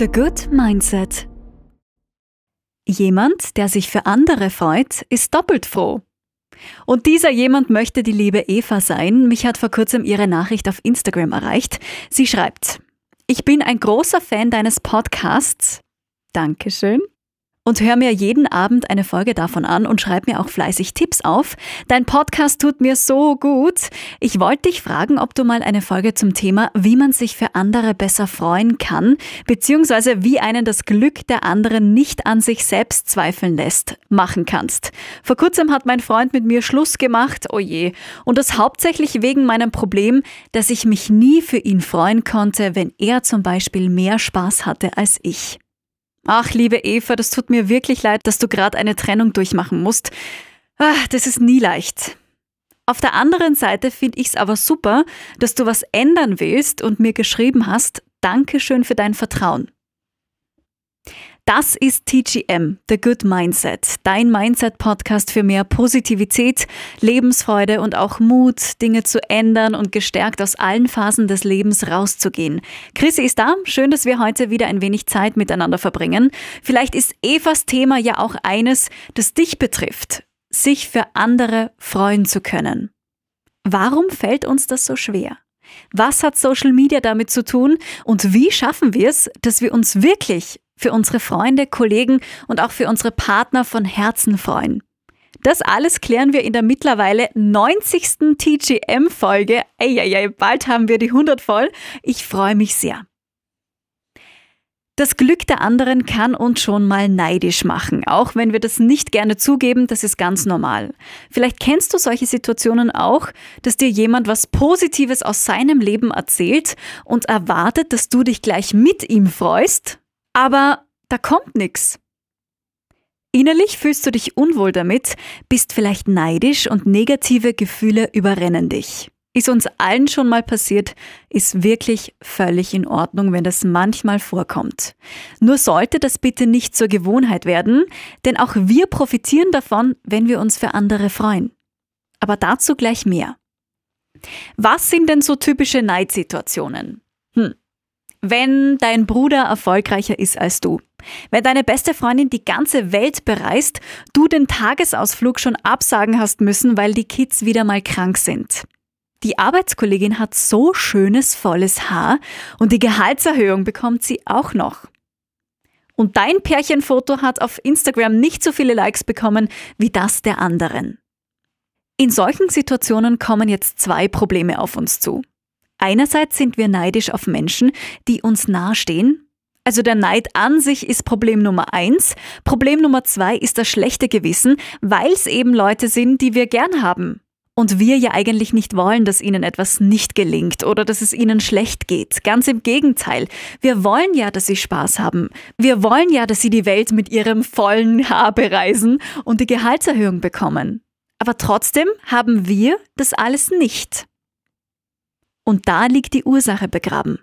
The Good Mindset. Jemand, der sich für andere freut, ist doppelt froh. Und dieser jemand möchte die liebe Eva sein. Mich hat vor kurzem ihre Nachricht auf Instagram erreicht. Sie schreibt, ich bin ein großer Fan deines Podcasts. Dankeschön und hör mir jeden Abend eine Folge davon an und schreib mir auch fleißig Tipps auf. Dein Podcast tut mir so gut. Ich wollte dich fragen, ob du mal eine Folge zum Thema, wie man sich für andere besser freuen kann, beziehungsweise wie einen das Glück der anderen nicht an sich selbst zweifeln lässt, machen kannst. Vor kurzem hat mein Freund mit mir Schluss gemacht, oh je, und das hauptsächlich wegen meinem Problem, dass ich mich nie für ihn freuen konnte, wenn er zum Beispiel mehr Spaß hatte als ich. Ach, liebe Eva, das tut mir wirklich leid, dass du gerade eine Trennung durchmachen musst. Ach, das ist nie leicht. Auf der anderen Seite finde ich es aber super, dass du was ändern willst und mir geschrieben hast, Dankeschön für dein Vertrauen. Das ist TGM, The Good Mindset, dein Mindset-Podcast für mehr Positivität, Lebensfreude und auch Mut, Dinge zu ändern und gestärkt aus allen Phasen des Lebens rauszugehen. Chrissy ist da. Schön, dass wir heute wieder ein wenig Zeit miteinander verbringen. Vielleicht ist Evas Thema ja auch eines, das dich betrifft, sich für andere freuen zu können. Warum fällt uns das so schwer? Was hat Social Media damit zu tun und wie schaffen wir es, dass wir uns wirklich für unsere Freunde, Kollegen und auch für unsere Partner von Herzen freuen. Das alles klären wir in der mittlerweile 90. TGM-Folge. Eieiei, bald haben wir die 100 voll. Ich freue mich sehr. Das Glück der anderen kann uns schon mal neidisch machen, auch wenn wir das nicht gerne zugeben, das ist ganz normal. Vielleicht kennst du solche Situationen auch, dass dir jemand was Positives aus seinem Leben erzählt und erwartet, dass du dich gleich mit ihm freust aber da kommt nichts. Innerlich fühlst du dich unwohl damit, bist vielleicht neidisch und negative Gefühle überrennen dich. Ist uns allen schon mal passiert, ist wirklich völlig in Ordnung, wenn das manchmal vorkommt. Nur sollte das bitte nicht zur Gewohnheit werden, denn auch wir profitieren davon, wenn wir uns für andere freuen. Aber dazu gleich mehr. Was sind denn so typische Neidsituationen? Hm, wenn dein Bruder erfolgreicher ist als du, wenn deine beste Freundin die ganze Welt bereist, du den Tagesausflug schon absagen hast müssen, weil die Kids wieder mal krank sind. Die Arbeitskollegin hat so schönes, volles Haar und die Gehaltserhöhung bekommt sie auch noch. Und dein Pärchenfoto hat auf Instagram nicht so viele Likes bekommen wie das der anderen. In solchen Situationen kommen jetzt zwei Probleme auf uns zu. Einerseits sind wir neidisch auf Menschen, die uns nahestehen. Also der Neid an sich ist Problem Nummer eins. Problem Nummer zwei ist das schlechte Gewissen, weil es eben Leute sind, die wir gern haben. Und wir ja eigentlich nicht wollen, dass ihnen etwas nicht gelingt oder dass es ihnen schlecht geht. Ganz im Gegenteil. Wir wollen ja, dass sie Spaß haben. Wir wollen ja, dass sie die Welt mit ihrem vollen Haar bereisen und die Gehaltserhöhung bekommen. Aber trotzdem haben wir das alles nicht. Und da liegt die Ursache begraben.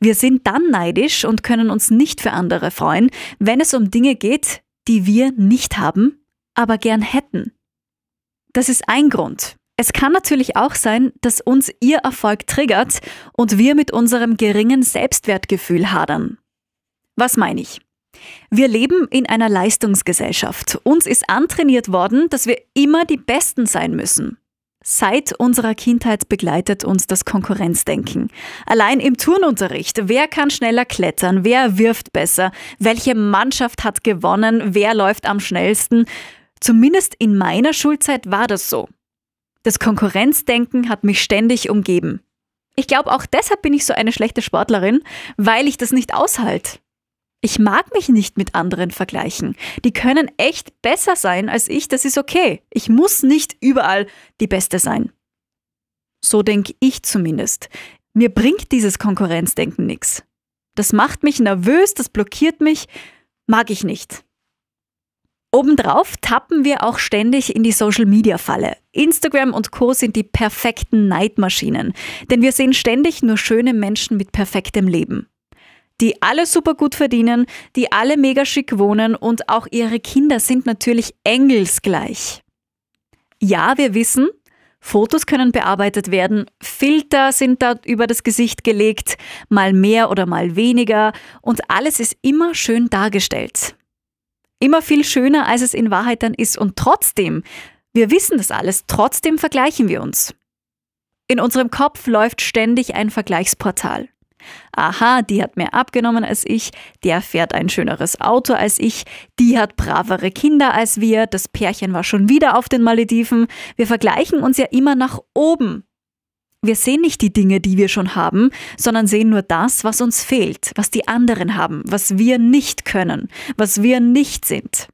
Wir sind dann neidisch und können uns nicht für andere freuen, wenn es um Dinge geht, die wir nicht haben, aber gern hätten. Das ist ein Grund. Es kann natürlich auch sein, dass uns ihr Erfolg triggert und wir mit unserem geringen Selbstwertgefühl hadern. Was meine ich? Wir leben in einer Leistungsgesellschaft. Uns ist antrainiert worden, dass wir immer die Besten sein müssen. Seit unserer Kindheit begleitet uns das Konkurrenzdenken. Allein im Turnunterricht, wer kann schneller klettern, wer wirft besser, welche Mannschaft hat gewonnen, wer läuft am schnellsten. Zumindest in meiner Schulzeit war das so. Das Konkurrenzdenken hat mich ständig umgeben. Ich glaube, auch deshalb bin ich so eine schlechte Sportlerin, weil ich das nicht aushalte. Ich mag mich nicht mit anderen vergleichen. Die können echt besser sein als ich, das ist okay. Ich muss nicht überall die Beste sein. So denke ich zumindest. Mir bringt dieses Konkurrenzdenken nichts. Das macht mich nervös, das blockiert mich, mag ich nicht. Obendrauf tappen wir auch ständig in die Social-Media-Falle. Instagram und Co sind die perfekten Neidmaschinen, denn wir sehen ständig nur schöne Menschen mit perfektem Leben die alle super gut verdienen, die alle mega schick wohnen und auch ihre Kinder sind natürlich engelsgleich. Ja, wir wissen, Fotos können bearbeitet werden, Filter sind da über das Gesicht gelegt, mal mehr oder mal weniger und alles ist immer schön dargestellt. Immer viel schöner, als es in Wahrheit dann ist und trotzdem, wir wissen das alles, trotzdem vergleichen wir uns. In unserem Kopf läuft ständig ein Vergleichsportal. Aha, die hat mehr abgenommen als ich, der fährt ein schöneres Auto als ich, die hat bravere Kinder als wir, das Pärchen war schon wieder auf den Malediven. Wir vergleichen uns ja immer nach oben. Wir sehen nicht die Dinge, die wir schon haben, sondern sehen nur das, was uns fehlt, was die anderen haben, was wir nicht können, was wir nicht sind.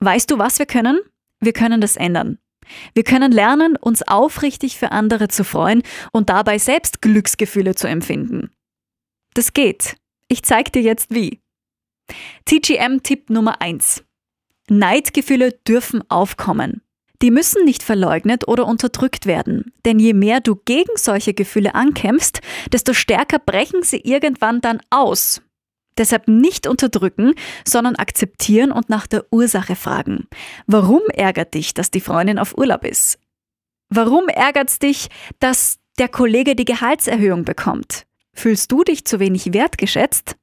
Weißt du, was wir können? Wir können das ändern. Wir können lernen, uns aufrichtig für andere zu freuen und dabei selbst Glücksgefühle zu empfinden. Das geht. Ich zeige dir jetzt wie. TGM-Tipp Nummer 1. Neidgefühle dürfen aufkommen. Die müssen nicht verleugnet oder unterdrückt werden, denn je mehr du gegen solche Gefühle ankämpfst, desto stärker brechen sie irgendwann dann aus. Deshalb nicht unterdrücken, sondern akzeptieren und nach der Ursache fragen. Warum ärgert dich, dass die Freundin auf Urlaub ist? Warum ärgert es dich, dass der Kollege die Gehaltserhöhung bekommt? Fühlst du dich zu wenig wertgeschätzt?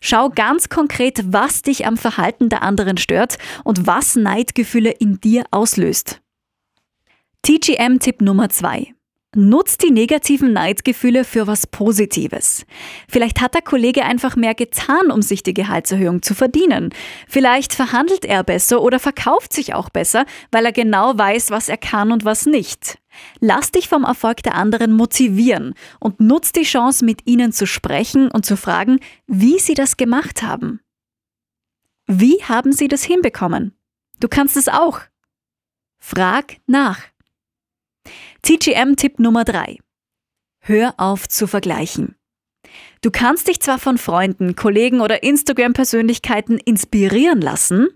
Schau ganz konkret, was dich am Verhalten der anderen stört und was Neidgefühle in dir auslöst. TGM-Tipp Nummer 2. Nutzt die negativen Neidgefühle für was Positives. Vielleicht hat der Kollege einfach mehr getan, um sich die Gehaltserhöhung zu verdienen. Vielleicht verhandelt er besser oder verkauft sich auch besser, weil er genau weiß, was er kann und was nicht. Lass dich vom Erfolg der anderen motivieren und nutz die Chance, mit ihnen zu sprechen und zu fragen, wie sie das gemacht haben. Wie haben sie das hinbekommen? Du kannst es auch. Frag nach. TGM-Tipp Nummer 3. Hör auf zu vergleichen. Du kannst dich zwar von Freunden, Kollegen oder Instagram-Persönlichkeiten inspirieren lassen,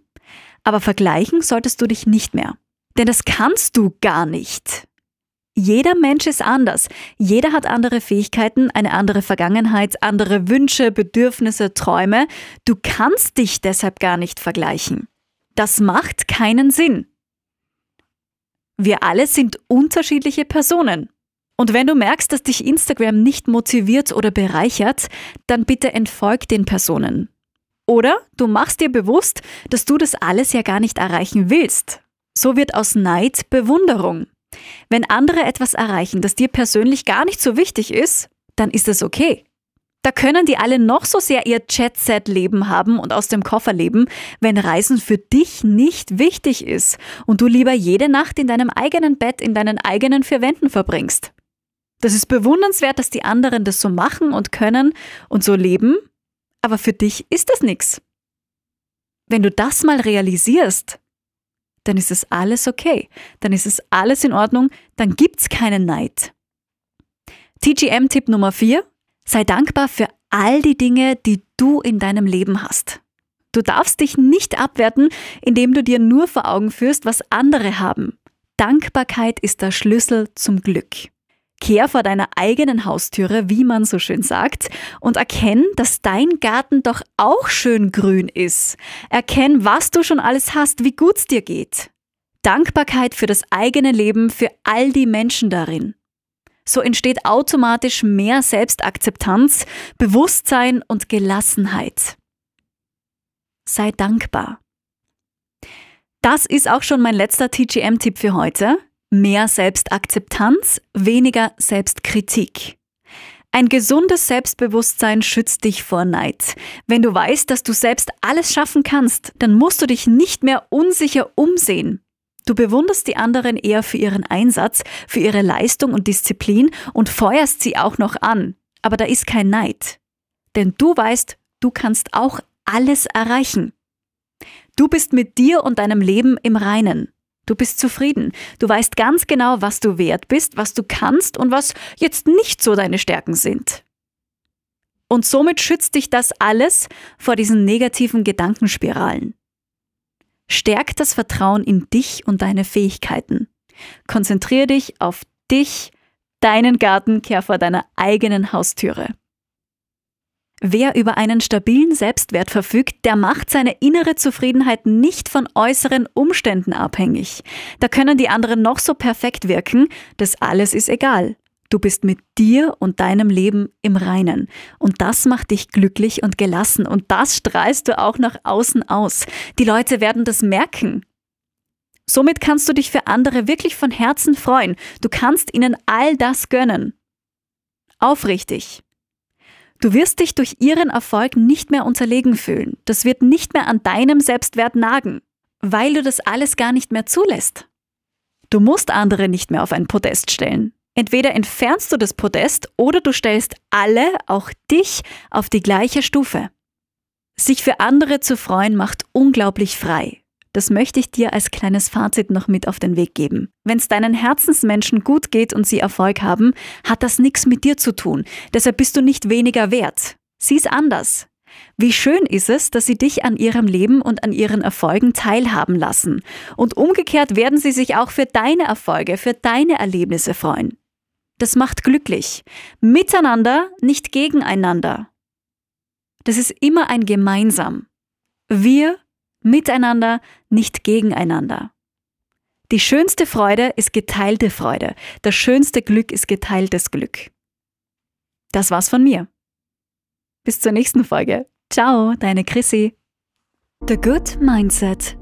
aber vergleichen solltest du dich nicht mehr. Denn das kannst du gar nicht. Jeder Mensch ist anders. Jeder hat andere Fähigkeiten, eine andere Vergangenheit, andere Wünsche, Bedürfnisse, Träume. Du kannst dich deshalb gar nicht vergleichen. Das macht keinen Sinn. Wir alle sind unterschiedliche Personen. Und wenn du merkst, dass dich Instagram nicht motiviert oder bereichert, dann bitte entfolg den Personen. Oder du machst dir bewusst, dass du das alles ja gar nicht erreichen willst. So wird aus Neid Bewunderung. Wenn andere etwas erreichen, das dir persönlich gar nicht so wichtig ist, dann ist es okay. Da können die alle noch so sehr ihr Jet-Set-Leben haben und aus dem Koffer leben, wenn Reisen für dich nicht wichtig ist und du lieber jede Nacht in deinem eigenen Bett in deinen eigenen vier Wänden verbringst. Das ist bewundernswert, dass die anderen das so machen und können und so leben, aber für dich ist das nichts. Wenn du das mal realisierst, dann ist es alles okay, dann ist es alles in Ordnung, dann gibt's keinen Neid. TGM-Tipp Nummer 4 Sei dankbar für all die Dinge, die du in deinem Leben hast. Du darfst dich nicht abwerten, indem du dir nur vor Augen führst, was andere haben. Dankbarkeit ist der Schlüssel zum Glück. Kehr vor deiner eigenen Haustüre, wie man so schön sagt, und erkenn, dass dein Garten doch auch schön grün ist. Erkenn, was du schon alles hast, wie gut's dir geht. Dankbarkeit für das eigene Leben, für all die Menschen darin. So entsteht automatisch mehr Selbstakzeptanz, Bewusstsein und Gelassenheit. Sei dankbar. Das ist auch schon mein letzter TGM-Tipp für heute. Mehr Selbstakzeptanz, weniger Selbstkritik. Ein gesundes Selbstbewusstsein schützt dich vor Neid. Wenn du weißt, dass du selbst alles schaffen kannst, dann musst du dich nicht mehr unsicher umsehen. Du bewunderst die anderen eher für ihren Einsatz, für ihre Leistung und Disziplin und feuerst sie auch noch an. Aber da ist kein Neid. Denn du weißt, du kannst auch alles erreichen. Du bist mit dir und deinem Leben im Reinen. Du bist zufrieden. Du weißt ganz genau, was du wert bist, was du kannst und was jetzt nicht so deine Stärken sind. Und somit schützt dich das alles vor diesen negativen Gedankenspiralen. Stärk das Vertrauen in dich und deine Fähigkeiten. Konzentriere dich auf dich, deinen Garten, kehr vor deiner eigenen Haustüre. Wer über einen stabilen Selbstwert verfügt, der macht seine innere Zufriedenheit nicht von äußeren Umständen abhängig. Da können die anderen noch so perfekt wirken, das alles ist egal. Du bist mit dir und deinem Leben im Reinen. Und das macht dich glücklich und gelassen. Und das strahlst du auch nach außen aus. Die Leute werden das merken. Somit kannst du dich für andere wirklich von Herzen freuen. Du kannst ihnen all das gönnen. Aufrichtig. Du wirst dich durch ihren Erfolg nicht mehr unterlegen fühlen. Das wird nicht mehr an deinem Selbstwert nagen, weil du das alles gar nicht mehr zulässt. Du musst andere nicht mehr auf ein Podest stellen. Entweder entfernst du das Podest oder du stellst alle, auch dich, auf die gleiche Stufe. Sich für andere zu freuen macht unglaublich frei. Das möchte ich dir als kleines Fazit noch mit auf den Weg geben. Wenn es deinen Herzensmenschen gut geht und sie Erfolg haben, hat das nichts mit dir zu tun. Deshalb bist du nicht weniger wert. Sieh es anders. Wie schön ist es, dass sie dich an ihrem Leben und an ihren Erfolgen teilhaben lassen. Und umgekehrt werden sie sich auch für deine Erfolge, für deine Erlebnisse freuen. Das macht glücklich. Miteinander, nicht gegeneinander. Das ist immer ein Gemeinsam. Wir miteinander, nicht gegeneinander. Die schönste Freude ist geteilte Freude. Das schönste Glück ist geteiltes Glück. Das war's von mir. Bis zur nächsten Folge. Ciao, deine Chrissy. The Good Mindset